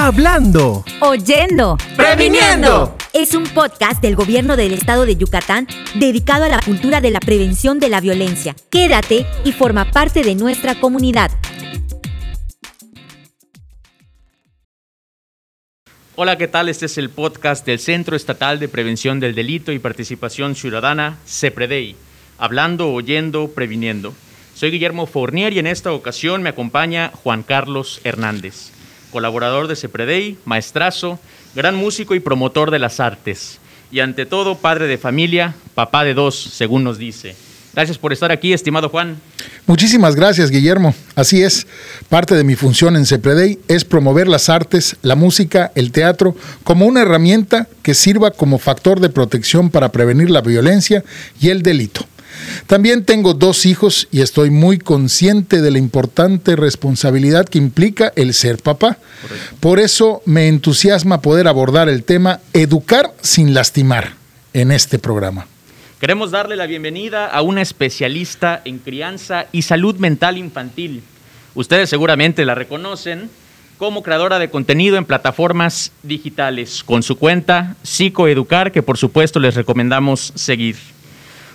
Hablando. Oyendo. Previniendo. Es un podcast del gobierno del estado de Yucatán dedicado a la cultura de la prevención de la violencia. Quédate y forma parte de nuestra comunidad. Hola, ¿qué tal? Este es el podcast del Centro Estatal de Prevención del Delito y Participación Ciudadana, CEPREDEI. Hablando, oyendo, previniendo. Soy Guillermo Fournier y en esta ocasión me acompaña Juan Carlos Hernández colaborador de Cepredei, maestrazo, gran músico y promotor de las artes. Y ante todo, padre de familia, papá de dos, según nos dice. Gracias por estar aquí, estimado Juan. Muchísimas gracias, Guillermo. Así es, parte de mi función en Cepredei es promover las artes, la música, el teatro, como una herramienta que sirva como factor de protección para prevenir la violencia y el delito. También tengo dos hijos y estoy muy consciente de la importante responsabilidad que implica el ser papá. Por eso me entusiasma poder abordar el tema educar sin lastimar en este programa. Queremos darle la bienvenida a una especialista en crianza y salud mental infantil. Ustedes seguramente la reconocen como creadora de contenido en plataformas digitales, con su cuenta Psicoeducar, que por supuesto les recomendamos seguir.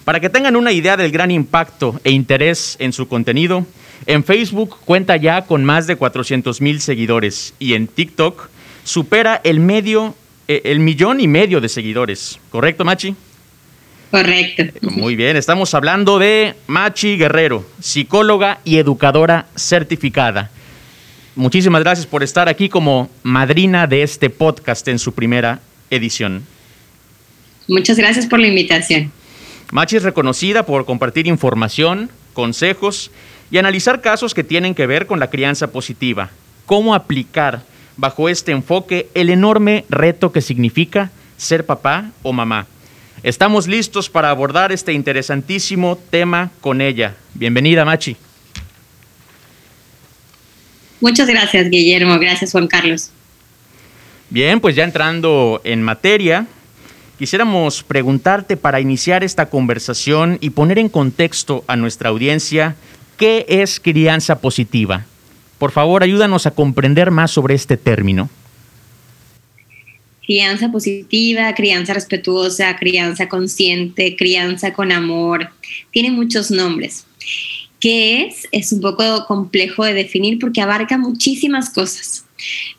Para que tengan una idea del gran impacto e interés en su contenido, en Facebook cuenta ya con más de 400 mil seguidores y en TikTok supera el medio, eh, el millón y medio de seguidores. ¿Correcto, Machi? Correcto. Muy bien, estamos hablando de Machi Guerrero, psicóloga y educadora certificada. Muchísimas gracias por estar aquí como madrina de este podcast en su primera edición. Muchas gracias por la invitación. Machi es reconocida por compartir información, consejos y analizar casos que tienen que ver con la crianza positiva. Cómo aplicar bajo este enfoque el enorme reto que significa ser papá o mamá. Estamos listos para abordar este interesantísimo tema con ella. Bienvenida, Machi. Muchas gracias, Guillermo. Gracias, Juan Carlos. Bien, pues ya entrando en materia, quisiéramos preguntarte para iniciar esta conversación y poner en contexto a nuestra audiencia qué es crianza positiva. Por favor, ayúdanos a comprender más sobre este término. Crianza positiva, crianza respetuosa, crianza consciente, crianza con amor, tiene muchos nombres. ¿Qué es? Es un poco complejo de definir porque abarca muchísimas cosas.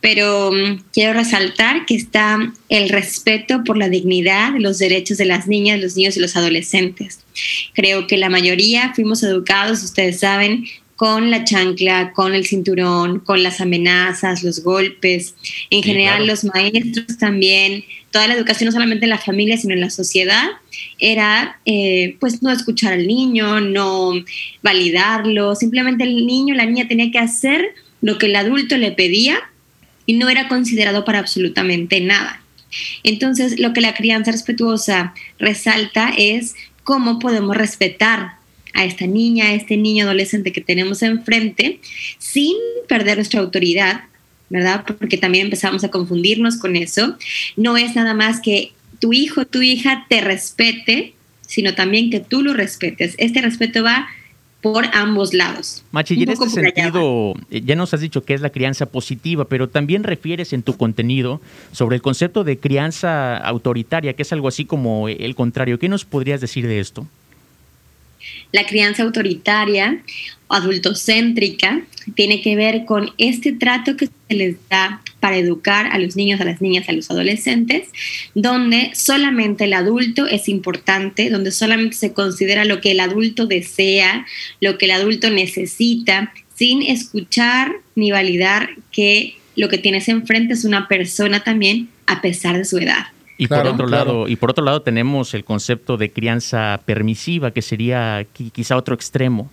Pero mm, quiero resaltar que está el respeto por la dignidad los derechos de las niñas, los niños y los adolescentes. Creo que la mayoría fuimos educados, ustedes saben, con la chancla, con el cinturón, con las amenazas, los golpes. En general, los maestros también, toda la educación, no solamente en la familia, sino en la sociedad, era eh, pues no escuchar al niño, no validarlo. Simplemente el niño, la niña tenía que hacer lo que el adulto le pedía y no era considerado para absolutamente nada. Entonces, lo que la crianza respetuosa resalta es cómo podemos respetar a esta niña, a este niño adolescente que tenemos enfrente, sin perder nuestra autoridad, ¿verdad? Porque también empezamos a confundirnos con eso. No es nada más que tu hijo, tu hija te respete, sino también que tú lo respetes. Este respeto va por ambos lados. Machi, en este sentido, eh, ya nos has dicho que es la crianza positiva, pero también refieres en tu contenido sobre el concepto de crianza autoritaria, que es algo así como el contrario. ¿Qué nos podrías decir de esto? La crianza autoritaria, adultocéntrica, tiene que ver con este trato que se les da para educar a los niños, a las niñas, a los adolescentes, donde solamente el adulto es importante, donde solamente se considera lo que el adulto desea, lo que el adulto necesita, sin escuchar ni validar que lo que tienes enfrente es una persona también a pesar de su edad. Y por otro lado, y por otro lado tenemos el concepto de crianza permisiva, que sería quizá otro extremo.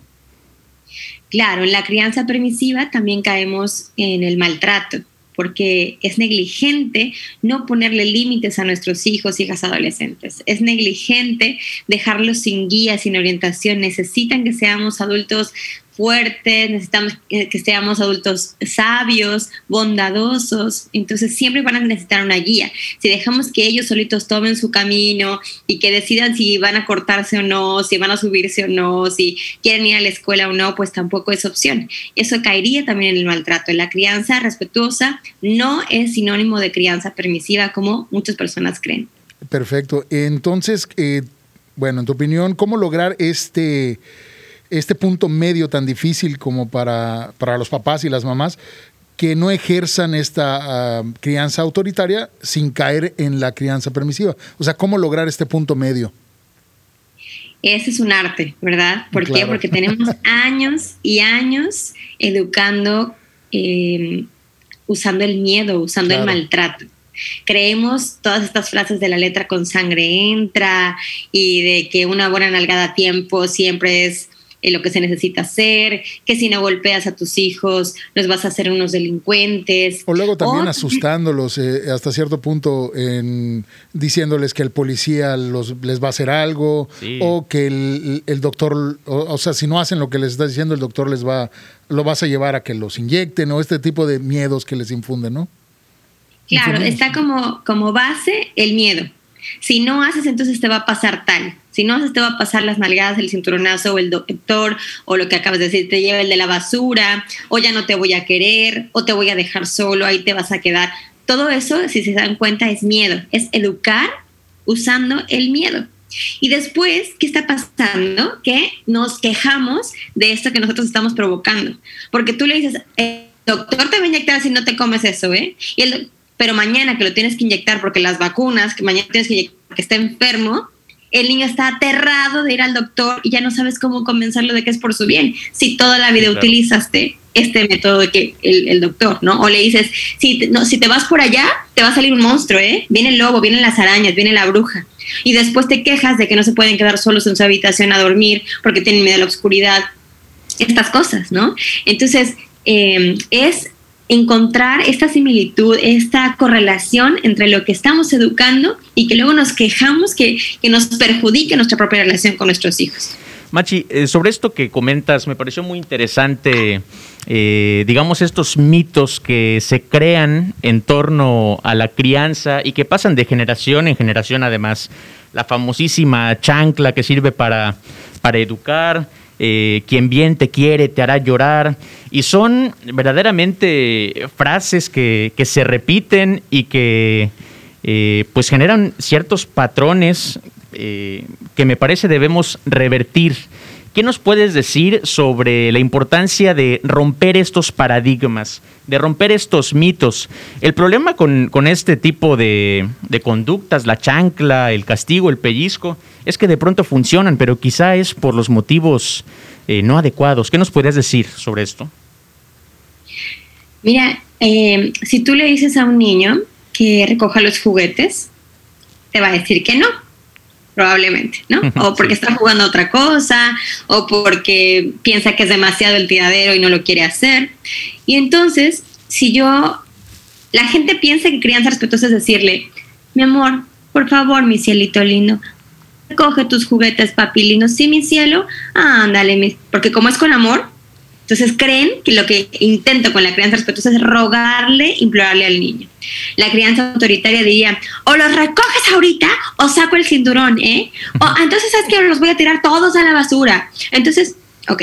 Claro, en la crianza permisiva también caemos en el maltrato porque es negligente no ponerle límites a nuestros hijos, hijas adolescentes. Es negligente dejarlos sin guía, sin orientación. Necesitan que seamos adultos fuertes, necesitamos que seamos adultos sabios, bondadosos, entonces siempre van a necesitar una guía. Si dejamos que ellos solitos tomen su camino y que decidan si van a cortarse o no, si van a subirse o no, si quieren ir a la escuela o no, pues tampoco es opción. Eso caería también en el maltrato. La crianza respetuosa no es sinónimo de crianza permisiva como muchas personas creen. Perfecto. Entonces, eh, bueno, en tu opinión, ¿cómo lograr este este punto medio tan difícil como para, los papás y las mamás que no ejerzan esta ah, crianza autoritaria sin caer en la crianza permisiva. O sea, ¿cómo lograr este punto medio? Ese es un arte, ¿verdad? ¿Por qué? Porque tenemos años y años educando, em, usando el miedo, usando el maltrato. Creemos todas estas frases de la letra con sangre entra y de que una buena nalgada a tiempo siempre es lo que se necesita hacer, que si no golpeas a tus hijos los vas a hacer unos delincuentes. O luego también asustándolos eh, hasta cierto punto, en, diciéndoles que el policía los, les va a hacer algo o que el, doctor, o, sea, si no hacen lo que les está diciendo, el doctor les va, lo vas a llevar a que los inyecten o este tipo de miedos que les infunden, ¿no? Claro, está como, como base el miedo. Si no haces, entonces te va a pasar tal. Si no haces, te va a pasar las nalgadas, el cinturonazo o el doctor, o lo que acabas de decir, te lleva el de la basura, o ya no te voy a querer, o te voy a dejar solo, ahí te vas a quedar. Todo eso, si se dan cuenta, es miedo. Es educar usando el miedo. Y después, ¿qué está pasando? Que nos quejamos de esto que nosotros estamos provocando. Porque tú le dices, el doctor te va a inyectar si no te comes eso, ¿eh? Y el, pero mañana que lo tienes que inyectar porque las vacunas, que mañana tienes que inyectar porque está enfermo, el niño está aterrado de ir al doctor y ya no sabes cómo convencerlo de que es por su bien. Si toda la vida utilizaste este método de que el, doctor, ¿no? O le dices, si te, no, si te vas por allá, te va a salir un monstruo, ¿eh? Viene el lobo, vienen las arañas, viene la bruja. Y después te quejas de que no se pueden quedar solos en su habitación a dormir porque tienen miedo a la oscuridad. Estas cosas, ¿no? Entonces, eh, es encontrar esta similitud, esta correlación entre lo que estamos educando y que luego nos quejamos que, nos perjudique nuestra propia relación con nuestros hijos. Machi, eh, sobre esto que comentas, me pareció muy interesante, eh, digamos, estos mitos que se crean en torno a la crianza y que pasan de generación en generación, además. La famosísima chancla que sirve para, para educar, eh, quien bien te quiere te hará llorar. Y son verdaderamente frases que, se repiten y que eh, pues generan ciertos patrones eh, que me parece debemos revertir. ¿Qué nos puedes decir sobre la importancia de romper estos paradigmas, de romper estos mitos? El problema con, este tipo de, de, conductas, la chancla, el castigo, el pellizco, es que de pronto funcionan, pero quizá es por los motivos eh, no adecuados. ¿Qué nos podrías decir sobre esto? Mira, eh, si tú le dices a un niño que recoja los juguetes, te va a decir que no, probablemente, ¿no? O porque está jugando otra cosa, o porque piensa que es demasiado el tiradero y no lo quiere hacer. Y entonces, si yo, la gente piensa que crianza respetuosa es decirle, mi amor, por favor, mi cielito lindo, coge tus juguetes, papilinos, sí, mi cielo, ándale, porque como es con amor, entonces creen que lo que intento con la crianza respetuosa es rogarle, implorarle al niño. La crianza autoritaria diría, o los recoges ahorita o saco el cinturón, ¿eh? O entonces sabes que los voy a tirar todos a la basura. Entonces, ok,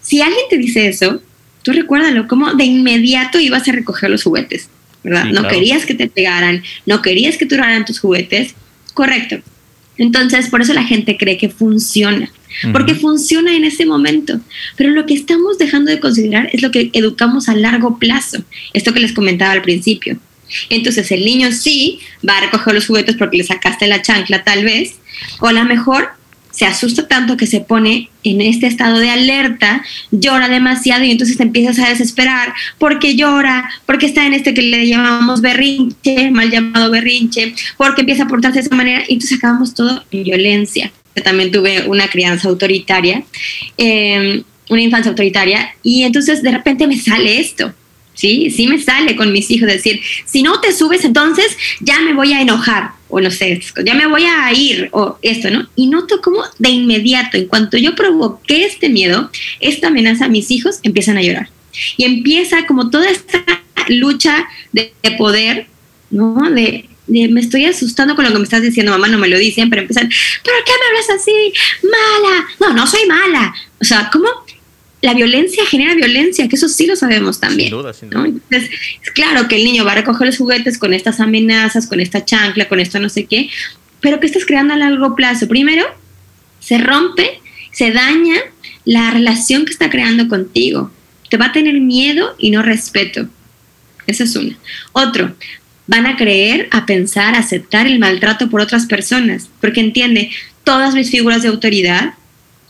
si alguien te dice eso, tú recuérdalo, como de inmediato ibas a recoger los juguetes, ¿verdad? no querías que te pegaran, no querías que tiraran tus juguetes, correcto. Entonces, por eso la gente cree que funciona, porque funciona en ese momento. Pero lo que estamos dejando de considerar es lo que educamos a largo plazo, esto que les comentaba al principio. Entonces, el niño sí va a recoger los juguetes porque le sacaste la chancla tal vez, o a lo mejor se asusta tanto que se pone en este estado de alerta, llora demasiado y entonces te empiezas a desesperar porque llora, porque está en este que le llamamos berrinche, mal llamado berrinche, porque empieza a portarse de esa manera y entonces acabamos todo en violencia. También tuve una crianza autoritaria, em, una infancia autoritaria y entonces de repente me sale esto. Sí, sí me sale con mis hijos decir, si no te subes, entonces ya me voy a enojar, o no sé, ya me voy a ir, o esto, ¿no? Y noto como de inmediato, en cuanto yo provoqué este miedo, esta amenaza, mis hijos empiezan a llorar. Y empieza como toda esta lucha de, poder, ¿no? De, de, me estoy asustando con lo que me estás diciendo, mamá, no me lo dicen, pero empiezan, ¿pero qué me hablas así? Mala. No, no soy mala. O sea, ¿cómo? la violencia genera violencia, que eso sí lo sabemos también. Sin duda, sin duda. Entonces, es claro que el niño va a recoger los juguetes con estas amenazas, con esta chancla, con esto no sé qué, pero ¿qué estás creando a largo plazo? Primero, se rompe, se daña la relación que está creando contigo. Te va a tener miedo y no respeto. Esa es una. Otro, van a creer, a pensar, a aceptar el maltrato por otras personas, porque entiende, todas mis figuras de autoridad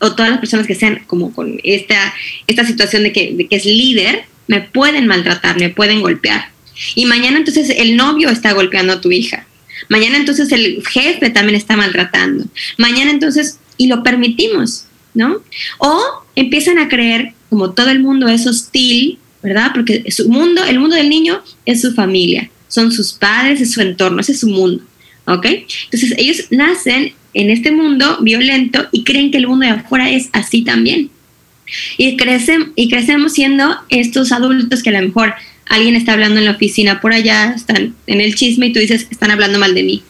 o todas las personas que sean como con esta, esta situación de que, que es líder, me pueden maltratar, me pueden golpear. Y mañana entonces el novio está golpeando a tu hija. Mañana entonces el jefe también está maltratando. Mañana entonces, y lo permitimos, ¿no? O empiezan a creer, como todo el mundo es hostil, ¿verdad? Porque su mundo, el mundo del niño es su familia, son sus padres, es su entorno, ese es su mundo, ¿ok? Entonces ellos nacen en este mundo violento y creen que el mundo de afuera es así también. Y, crecen, y crecemos siendo estos adultos que a lo mejor alguien está hablando en la oficina por allá, están en el chisme y tú dices, están hablando mal de mí.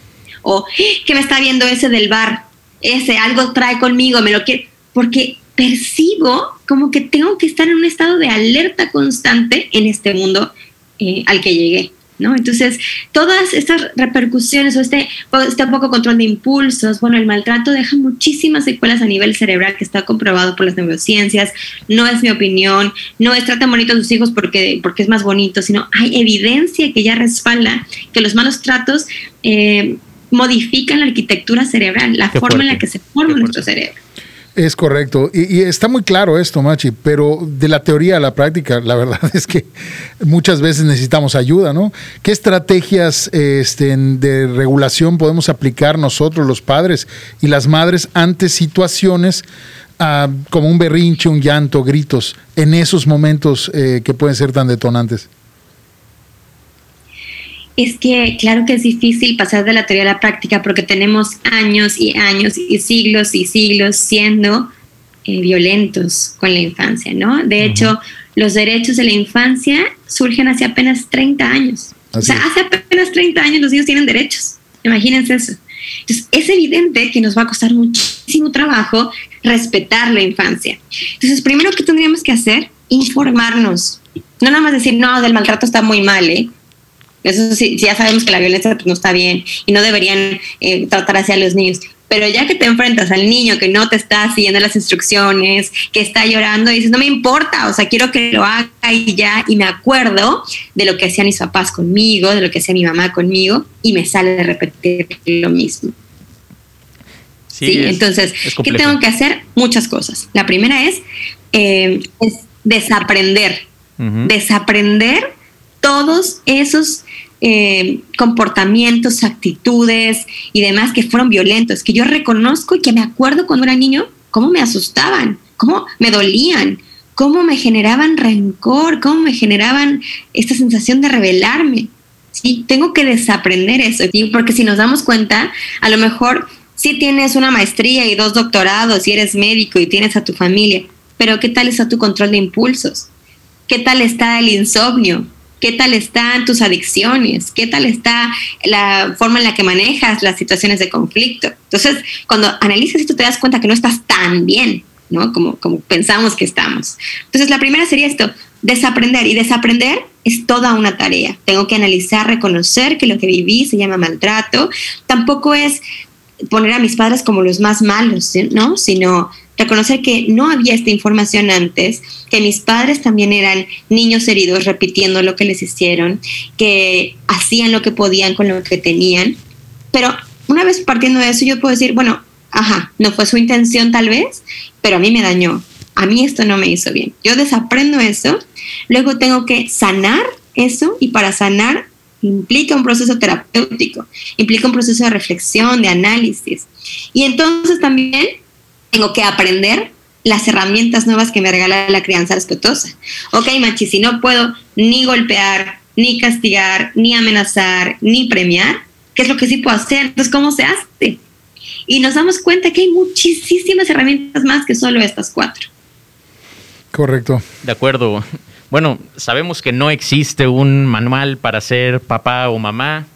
O, que me está viendo ese del bar? Ese, algo trae conmigo, me lo quiere. Porque percibo como que tengo que estar en un estado de alerta constante en este mundo eh, al que llegué. Entonces, todas estas repercusiones o este, este poco control de impulsos, bueno, el maltrato deja muchísimas secuelas a nivel cerebral que está comprobado por las neurociencias, no es mi opinión, no es tratan bonito a sus hijos porque, porque es más bonito, sino hay evidencia que ya respalda que los malos tratos eh, modifican la arquitectura cerebral, la forma en la que se forma nuestro cerebro. Es correcto. Y, está muy claro esto, Machi, pero de la teoría a la práctica, la verdad es que muchas veces necesitamos ayuda, ¿no? ¿Qué estrategias este, de regulación podemos aplicar nosotros, los padres y las madres, ante situaciones ah, como un berrinche, un llanto, gritos, en esos momentos eh, que pueden ser tan detonantes? Es que claro que es difícil pasar de la teoría a la práctica porque tenemos años y años y siglos y siglos siendo eh, violentos con la infancia, ¿no? De hecho, los derechos de la infancia surgen hace apenas 30 años. o sea, hace apenas 30 años los niños tienen derechos. Imagínense eso. Entonces, es evidente que nos va a costar muchísimo trabajo respetar la infancia. Entonces, primero que tendríamos que hacer, informarnos. No nada más decir, no, del maltrato está muy mal, ¿eh? Eso sí, ya sabemos que la violencia pues, no está bien y no deberían eh, tratar hacia los niños. Pero ya que te enfrentas al niño que no te está siguiendo las instrucciones, que está llorando, y dices, no me importa, o sea, quiero que lo haga y ya, y me acuerdo de lo que hacían mis papás conmigo, de lo que hacía mi mamá conmigo, y me sale de repetir lo mismo. Sí, entonces, ¿qué tengo que hacer? Muchas cosas. La primera es, eh, desaprender. Desaprender todos esos eh, comportamientos, actitudes y demás que fueron violentos, que yo reconozco y que me acuerdo cuando era niño, cómo me asustaban, cómo me dolían, cómo me generaban rencor, cómo me generaban esta sensación de rebelarme. Sí, tengo que desaprender eso, porque si nos damos cuenta, a lo mejor sí tienes una maestría y dos doctorados y eres médico y tienes a tu familia, pero ¿qué tal está tu control de impulsos? ¿Qué tal está el insomnio? Qué tal están tus adicciones, qué tal está la forma en la que manejas las situaciones de conflicto. Entonces, cuando analizas esto te das cuenta que no estás tan bien, ¿no? Como, como pensamos que estamos. Entonces, la primera sería esto, desaprender. Y desaprender es toda una tarea. Tengo que analizar, reconocer que lo que viví se llama maltrato. Tampoco es poner a mis padres como los más malos, ¿no? Sino reconocer que no había esta información antes, que mis padres también eran niños heridos repitiendo lo que les hicieron, que hacían lo que podían con lo que tenían. Pero una vez partiendo de eso, yo puedo decir, bueno, ajá, no fue su intención tal vez, pero a mí me dañó. A mí esto no me hizo bien. Yo desaprendo eso, luego tengo que sanar eso y para sanar implica un proceso terapéutico, implica un proceso de reflexión, de análisis. Y entonces también tengo que aprender las herramientas nuevas que me regala la crianza respetuosa. Ok, Machi, si no puedo ni golpear, ni castigar, ni amenazar, ni premiar, ¿qué es lo que sí puedo hacer? Entonces, ¿cómo se hace? Y nos damos cuenta que hay muchísimas herramientas más que solo estas cuatro. Correcto. De acuerdo. Bueno, sabemos que no existe un manual para ser papá o mamá.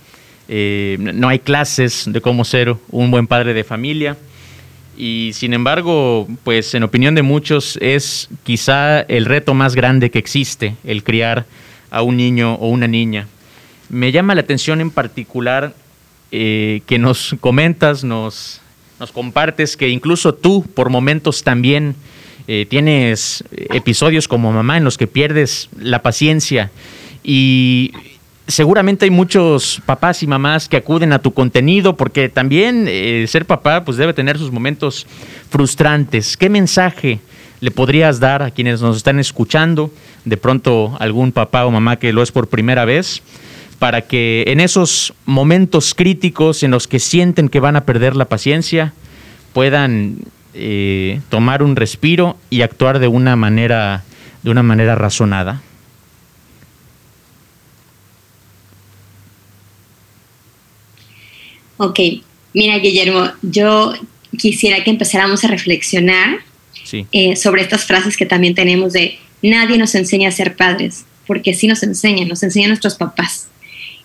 Eh, no hay clases de cómo ser un buen padre de familia. Y sin embargo, pues en opinión de muchos es quizá el reto más grande que existe, el criar a un niño o una niña. Me llama la atención en particular eh, que nos comentas, nos, nos compartes que incluso tú por momentos también eh, tienes episodios como mamá en los que pierdes la paciencia y seguramente hay muchos papás y mamás que acuden a tu contenido porque también eh, ser papá pues debe tener sus momentos frustrantes. ¿Qué mensaje le podrías dar a quienes nos están escuchando? De pronto algún papá o mamá que lo es por primera vez para que en esos momentos críticos en los que sienten que van a perder la paciencia puedan eh, tomar un respiro y actuar de una manera de una manera razonada. Ok, mira Guillermo, yo quisiera que empezáramos a reflexionar eh, sobre estas frases que también tenemos de nadie nos enseña a ser padres, porque sí nos enseñan, nos enseñan nuestros papás.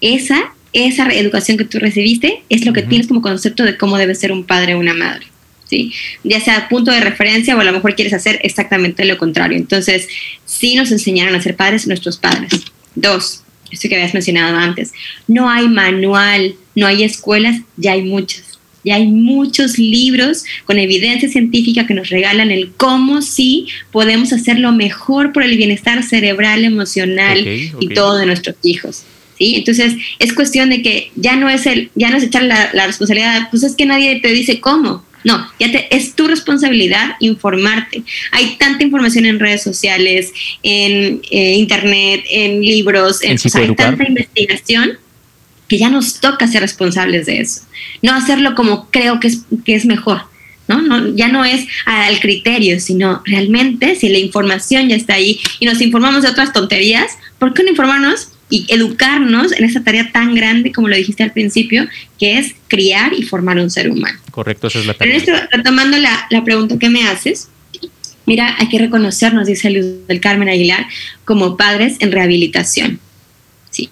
Esa, esa educación que tú recibiste es lo que tienes como concepto de cómo debe ser un padre o una madre. ¿sí? Ya sea punto de referencia o a lo mejor quieres hacer exactamente lo contrario. Entonces, sí nos enseñaron a ser padres nuestros padres. Dos, esto que habías mencionado antes, no hay manual, no hay escuelas, ya hay muchas. Ya hay muchos libros con evidencia científica que nos regalan el cómo sí podemos hacerlo mejor por el bienestar cerebral, emocional y todo de nuestros hijos. ¿sí? Entonces, es cuestión de que ya no es, el, ya no es echar la, la responsabilidad, pues es que nadie te dice cómo. No, ya te, es tu responsabilidad informarte. Hay tanta información en redes sociales, en eh, internet, en libros, en, hay tanta investigación que ya nos toca ser responsables de eso. No hacerlo como creo que es, que es mejor. ¿no? No, ya no es al criterio, sino realmente si la información ya está ahí y nos informamos de otras tonterías, ¿por qué no informarnos y educarnos en esa tarea tan grande, como lo dijiste al principio, que es criar y formar un ser humano. Correcto, esa es la tarea. Pero esto, retomando la, la pregunta que me haces, mira, hay que reconocernos, dice Luz del Carmen Aguilar, como padres en rehabilitación. Sí.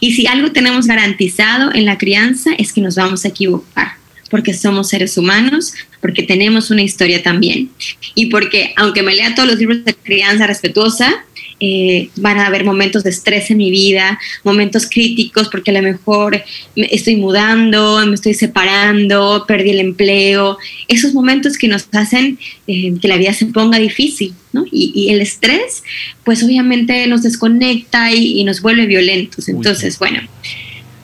Y si algo tenemos garantizado en la crianza es que nos vamos a equivocar porque somos seres humanos, porque tenemos una historia también y porque aunque me lea todos los libros de crianza respetuosa, eh, van a haber momentos de estrés en mi vida, momentos críticos porque a lo mejor me estoy mudando, me estoy separando, perdí el empleo, esos momentos que nos hacen eh, que la vida se ponga difícil, ¿no? Y, el estrés, pues obviamente nos desconecta y, nos vuelve violentos. Entonces, bueno,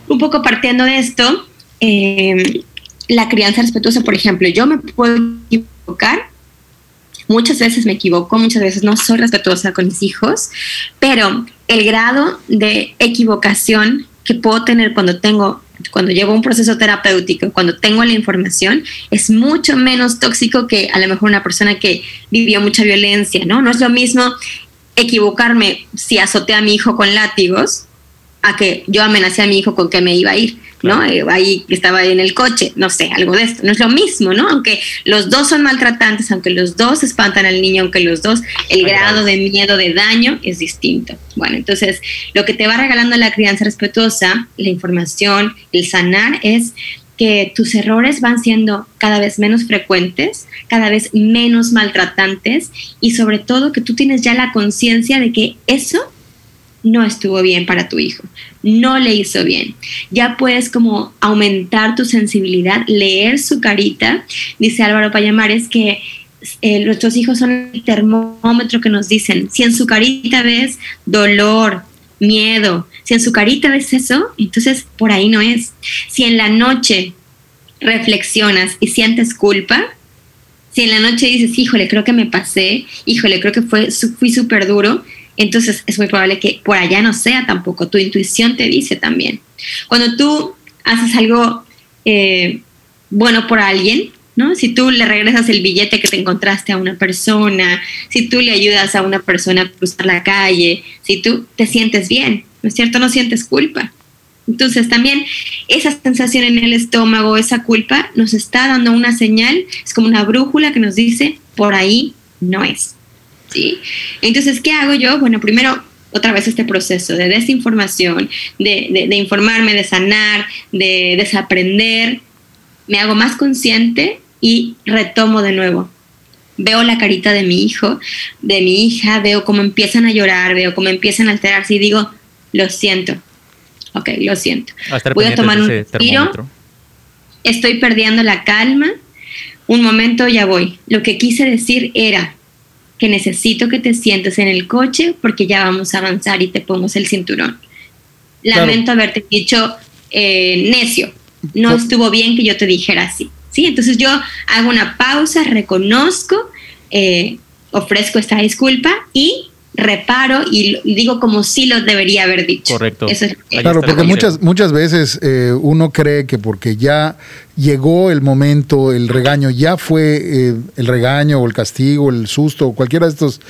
un poco partiendo de esto, eh, la crianza respetuosa, por ejemplo, yo me puedo equivocar Muchas veces me equivoco, muchas veces no soy respetuosa con mis hijos, pero el grado de equivocación que puedo tener cuando tengo cuando llevo un proceso terapéutico, cuando tengo la información, es mucho menos tóxico que a lo mejor una persona que vivió mucha violencia, ¿no? No es lo mismo equivocarme si azoté a mi hijo con látigos a que yo amenacé a mi hijo con que me iba a ir. ¿no? Eh, ahí estaba en el coche, no sé, algo de esto. No es lo mismo, ¿no? Aunque los dos son maltratantes, aunque los dos espantan al niño, aunque los dos, el grado de miedo, de daño es distinto. Bueno, entonces, lo que te va regalando la crianza respetuosa, la información, el sanar, es que tus errores van siendo cada vez menos frecuentes, cada vez menos maltratantes y sobre todo que tú tienes ya la conciencia de que eso no estuvo bien para tu hijo, no le hizo bien. Ya puedes como aumentar tu sensibilidad, leer su carita. Dice Álvaro Payamares que eh, nuestros hijos son el termómetro que nos dicen, si en su carita ves dolor, miedo, si en su carita ves eso, entonces por ahí no es. Si en la noche reflexionas y sientes culpa, si en la noche dices, híjole, creo que me pasé, híjole, creo que fue, fui súper duro, entonces es muy probable que por allá no sea tampoco. Tu intuición te dice también. Cuando tú haces algo eh, bueno por alguien, ¿no? Si tú le regresas el billete que te encontraste a una persona, si tú le ayudas a una persona a cruzar la calle, si tú te sientes bien, ¿no es cierto? No sientes culpa. Entonces también esa sensación en el estómago, esa culpa, nos está dando una señal, es como una brújula que nos dice, por ahí no es. ¿Sí? Entonces, ¿qué hago yo? Bueno, primero, otra vez este proceso de desinformación, de, de informarme, de sanar, de desaprender, me hago más consciente y retomo de nuevo. Veo la carita de mi hijo, de mi hija, veo cómo empiezan a llorar, veo cómo empiezan a alterarse y digo, lo siento, ok, lo siento. Voy a tomar un respiro, estoy perdiendo la calma, un momento ya voy. Lo que quise decir era que necesito que te sientes en el coche porque ya vamos a avanzar y te pongo el cinturón. Lamento haberte dicho eh, necio, no estuvo bien que yo te dijera así. ¿sí? Entonces yo hago una pausa, reconozco, eh, ofrezco esta disculpa y reparo y digo como si lo debería haber dicho. Correcto. claro, porque muchas, muchas veces eh, uno cree que porque ya llegó el momento, el regaño, ya fue eh, el regaño o el castigo, el susto, o cualquiera de estos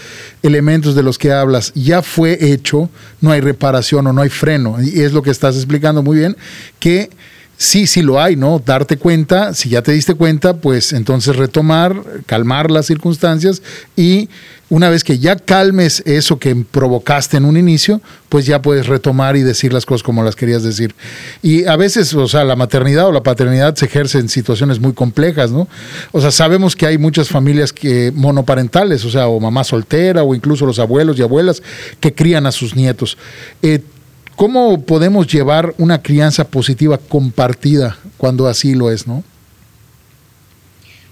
elementos de los que hablas, ya fue hecho, no hay reparación o no hay freno. Y es lo que estás explicando muy bien, que sí, sí lo hay, ¿no? Darte cuenta, si ya te diste cuenta, pues entonces retomar, calmar las circunstancias y una vez que ya calmes eso que provocaste en un inicio, pues ya puedes retomar y decir las cosas como las querías decir. Y a veces, o sea, la maternidad o la paternidad se ejerce en situaciones muy complejas, ¿no? O sea, sabemos que hay muchas familias que monoparentales, o sea, o mamá soltera o incluso los abuelos y abuelas que crían a sus nietos. Eh, ¿Cómo podemos llevar una crianza positiva compartida cuando así lo es, no?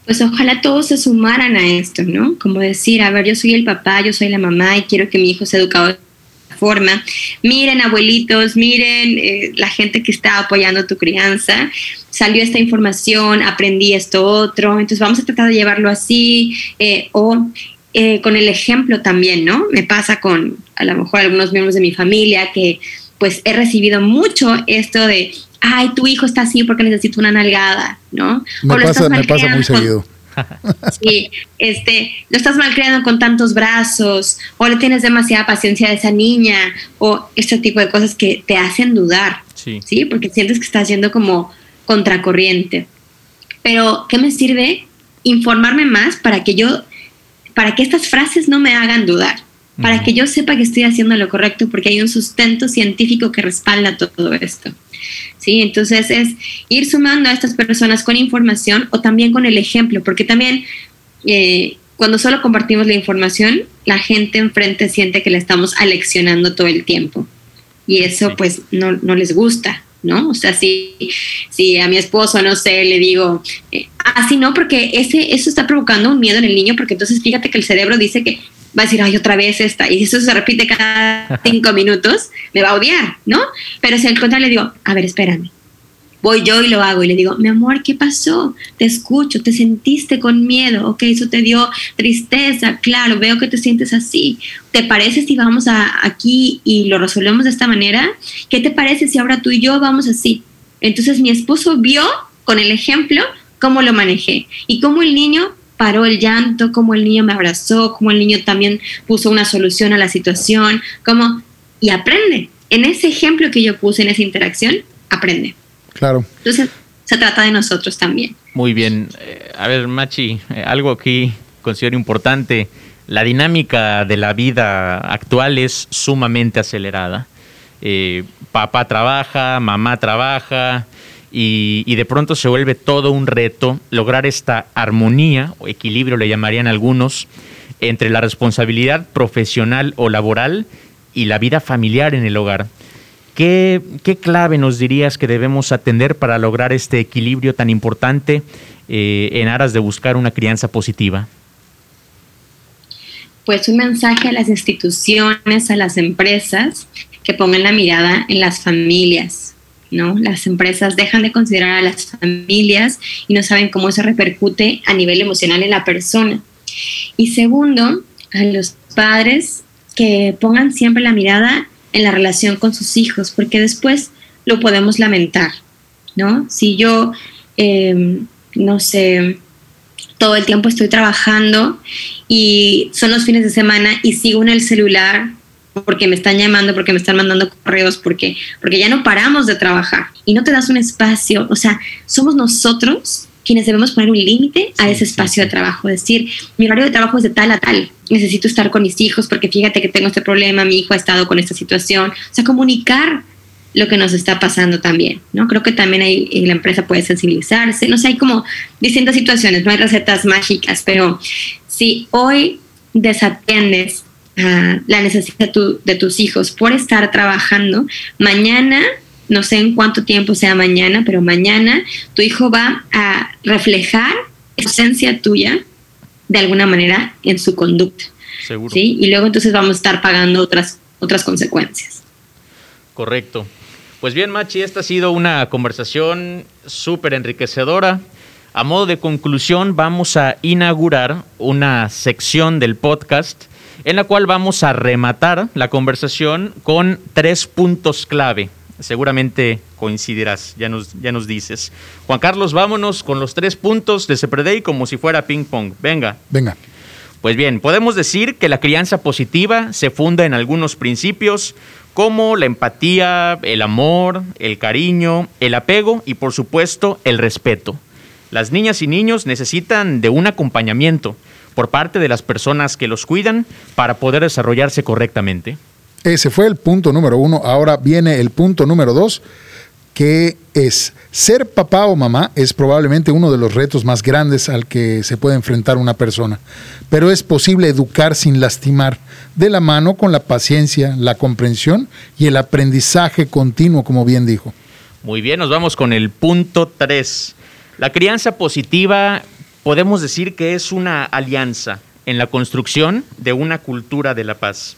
Pues ojalá todos se sumaran a esto, ¿no? Como decir, a ver, yo soy el papá, yo soy la mamá y quiero que mi hijo sea educado de esta forma. Miren, abuelitos, miren eh, la gente que está apoyando tu crianza. Salió esta información, aprendí esto otro, entonces vamos a tratar de llevarlo así. Eh, o eh, con el ejemplo también, ¿no? Me pasa con a lo mejor algunos miembros de mi familia que pues he recibido mucho esto de, ay, tu hijo está así porque necesita una nalgada, ¿no? Me, pasa, me pasa muy seguido. Sí, este, lo estás malcriando con tantos brazos, o le tienes demasiada paciencia a esa niña, o este tipo de cosas que te hacen dudar, sí. ¿sí? Porque sientes que estás yendo como contracorriente. Pero, ¿qué me sirve? Informarme más para que yo, para que estas frases no me hagan dudar para que yo sepa que estoy haciendo lo correcto porque hay un sustento científico que respalda todo esto. ¿Sí? Entonces es ir sumando a estas personas con información o también con el ejemplo, porque también eh, cuando solo compartimos la información, la gente enfrente siente que le estamos aleccionando todo el tiempo y eso pues no, no les gusta. ¿no? O sea, si, si a mi esposo, no sé, le digo, eh, así no, porque ese, eso está provocando un miedo en el niño, porque entonces fíjate que el cerebro dice que va a decir, ay, otra vez esta. Y si eso se repite cada cinco minutos, me va a odiar, ¿no? Pero si al contrario le digo, a ver, espérame. Voy yo y lo hago y le digo, mi amor, ¿qué pasó? Te escucho, te sentiste con miedo, ok, eso te dio tristeza, claro, veo que te sientes así. ¿Te parece si vamos a, aquí y lo resolvemos de esta manera? ¿Qué te parece si ahora tú y yo vamos así? Entonces mi esposo vio con el ejemplo cómo lo manejé y cómo el niño paró el llanto, cómo el niño me abrazó, cómo el niño también puso una solución a la situación, cómo... Y aprende. En ese ejemplo que yo puse, en esa interacción, aprende. Claro. Entonces, se trata de nosotros también. Muy bien. Eh, a ver, Machi, eh, algo aquí considero importante. La dinámica de la vida actual es sumamente acelerada. Eh, papá trabaja, mamá trabaja, y, de pronto se vuelve todo un reto lograr esta armonía o equilibrio, le llamarían algunos, entre la responsabilidad profesional o laboral y la vida familiar en el hogar. ¿Qué, clave nos dirías que debemos atender para lograr este equilibrio tan importante eh, en aras de buscar una crianza positiva? Pues un mensaje a las instituciones, a las empresas, que pongan la mirada en las familias, ¿no? Las empresas dejan de considerar a las familias y no saben cómo eso repercute a nivel emocional en la persona. Y segundo, a los padres que pongan siempre la mirada en la relación con sus hijos, porque después lo podemos lamentar, ¿no? Si yo, em, no sé, todo el tiempo estoy trabajando y son los fines de semana y sigo en el celular porque me están llamando, porque me están mandando correos, porque, porque ya no paramos de trabajar y no te das un espacio. O sea, somos nosotros quienes debemos poner un límite a ese espacio de trabajo. Decir, mi horario de trabajo es de tal a tal. Necesito estar con mis hijos porque fíjate que tengo este problema, mi hijo ha estado con esta situación. O sea, comunicar lo que nos está pasando también, ¿no? Creo que también hay, la empresa puede sensibilizarse, no sé, hay como distintas situaciones, no hay recetas mágicas, pero si hoy desatiendes la necesidad de, de tus hijos por estar trabajando, mañana no sé en cuánto tiempo sea mañana, pero mañana tu hijo va a reflejar esencia tuya de alguna manera en su conducta. Seguro. ¿sí? Y luego entonces vamos a estar pagando otras, otras consecuencias. Correcto. Pues bien, Machi, esta ha sido una conversación súper enriquecedora. A modo de conclusión, vamos a inaugurar una sección del podcast en la cual vamos a rematar la conversación con tres puntos clave seguramente coincidirás, ya nos, ya nos dices. Juan Carlos, vámonos con los tres puntos de Sepreday como si fuera ping pong. Venga. Venga. Pues bien, podemos decir que la crianza positiva se funda en algunos principios como la empatía, el amor, el cariño, el apego y por supuesto el respeto. Las niñas y niños necesitan de un acompañamiento por parte de las personas que los cuidan para poder desarrollarse correctamente. Ese fue el punto número uno. Ahora viene el punto número dos, que es ser papá o mamá es probablemente uno de los retos más grandes al que se puede enfrentar una persona, pero es posible educar sin lastimar, de la mano con la paciencia, la comprensión y el aprendizaje continuo, como bien dijo. Muy bien, nos vamos con el punto tres. La crianza positiva podemos decir que es una alianza en la construcción de una cultura de la paz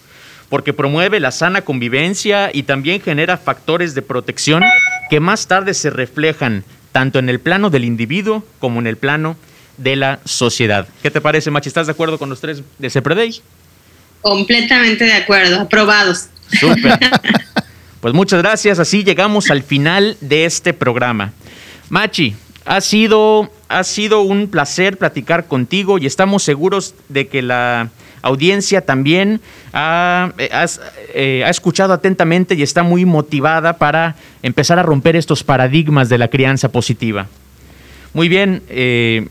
porque promueve la sana convivencia y también genera factores de protección que más tarde se reflejan tanto en el plano del individuo como en el plano de la sociedad. ¿Qué te parece, Machi? ¿Estás de acuerdo con los tres de Sepreday? Completamente de acuerdo, aprobados. Súper. Pues muchas gracias, así llegamos al final de este programa. Machi, ha sido, ha sido un placer platicar contigo y estamos seguros de que la audiencia también ha, eh, eh, ha, escuchado atentamente y está muy motivada para empezar a romper estos paradigmas de la crianza positiva. Muy bien, eh,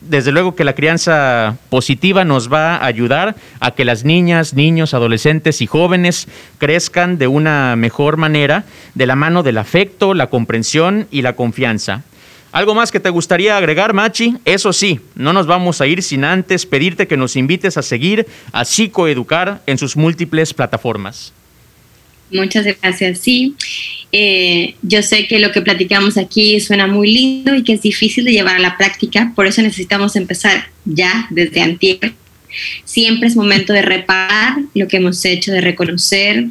desde luego que la crianza positiva nos va a ayudar a que las niñas, niños, adolescentes y jóvenes crezcan de una mejor manera de la mano del afecto, la comprensión y la confianza. ¿Algo más que te gustaría agregar, Machi? Eso sí, no nos vamos a ir sin antes pedirte que nos invites a seguir a Psicoeducar en sus múltiples plataformas. Muchas gracias. Sí, eh, yo sé que lo que platicamos aquí suena muy lindo y que es difícil de llevar a la práctica, por eso necesitamos empezar ya desde antier Siempre es momento de reparar lo que hemos hecho, de reconocer,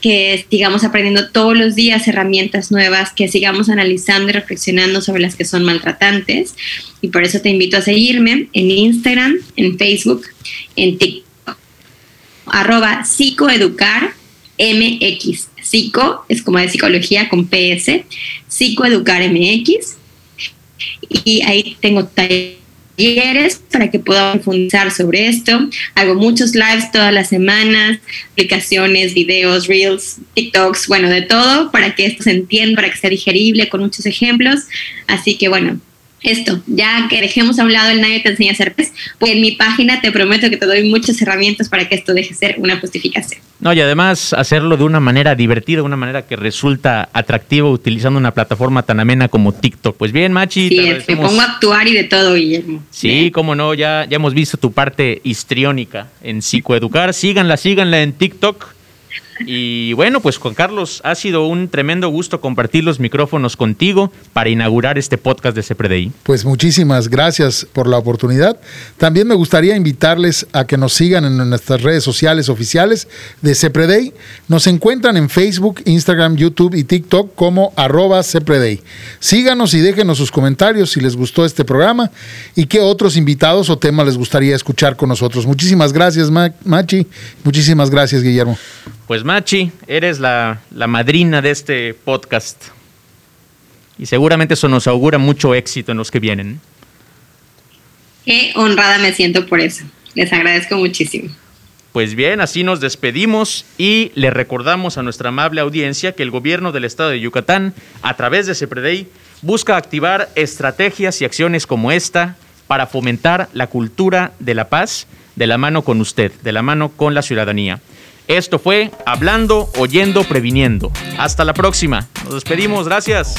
que sigamos aprendiendo todos los días herramientas nuevas, que sigamos analizando y reflexionando sobre las que son maltratantes. Y por eso te invito a seguirme en Instagram, en Facebook, en TikTok, arroba psicoeducar MX. Psico es como de psicología con PS, psicoeducar. Y ahí tengo talleres para que puedan profundizar sobre esto. Hago muchos lives todas las semanas, aplicaciones, videos, reels, TikToks, bueno, de todo para que esto se entienda, para que sea digerible con muchos ejemplos. Así que bueno, esto, ya que dejemos a un lado el nadie te enseña a hacer pues en mi página te prometo que te doy muchas herramientas para que esto deje de ser una justificación. No, y además hacerlo de una manera divertida, una manera que resulta atractiva utilizando una plataforma tan amena como TikTok. Pues bien, Machi. Sí, te pongo a actuar y de todo, Guillermo. Sí, cómo no, ya, ya hemos visto tu parte histriónica en psicoeducar. Síganla, síganla en TikTok y bueno, pues Juan Carlos, ha sido un tremendo gusto compartir los micrófonos contigo para inaugurar este podcast de CEPREDI. Pues muchísimas gracias por la oportunidad. También me gustaría invitarles a que nos sigan en nuestras redes sociales oficiales de CEPREDEI. Nos encuentran en Facebook, Instagram, YouTube y TikTok como arroba. Síganos y déjenos sus comentarios si les gustó este programa y qué otros invitados o temas les gustaría escuchar con nosotros. Muchísimas gracias, Machi. Muchísimas gracias, Guillermo. Pues Machi, eres la, madrina de este podcast. Y seguramente eso nos augura mucho éxito en los que vienen. Qué honrada me siento por eso. Les agradezco muchísimo. Pues bien, así nos despedimos y le recordamos a nuestra amable audiencia que el gobierno del estado de Yucatán, a través de CEPREDEI, busca activar estrategias y acciones como esta para fomentar la cultura de la paz de la mano con usted, de la mano con la ciudadanía. Esto fue Hablando, Oyendo, Previniendo. Hasta la próxima. Nos despedimos. Gracias.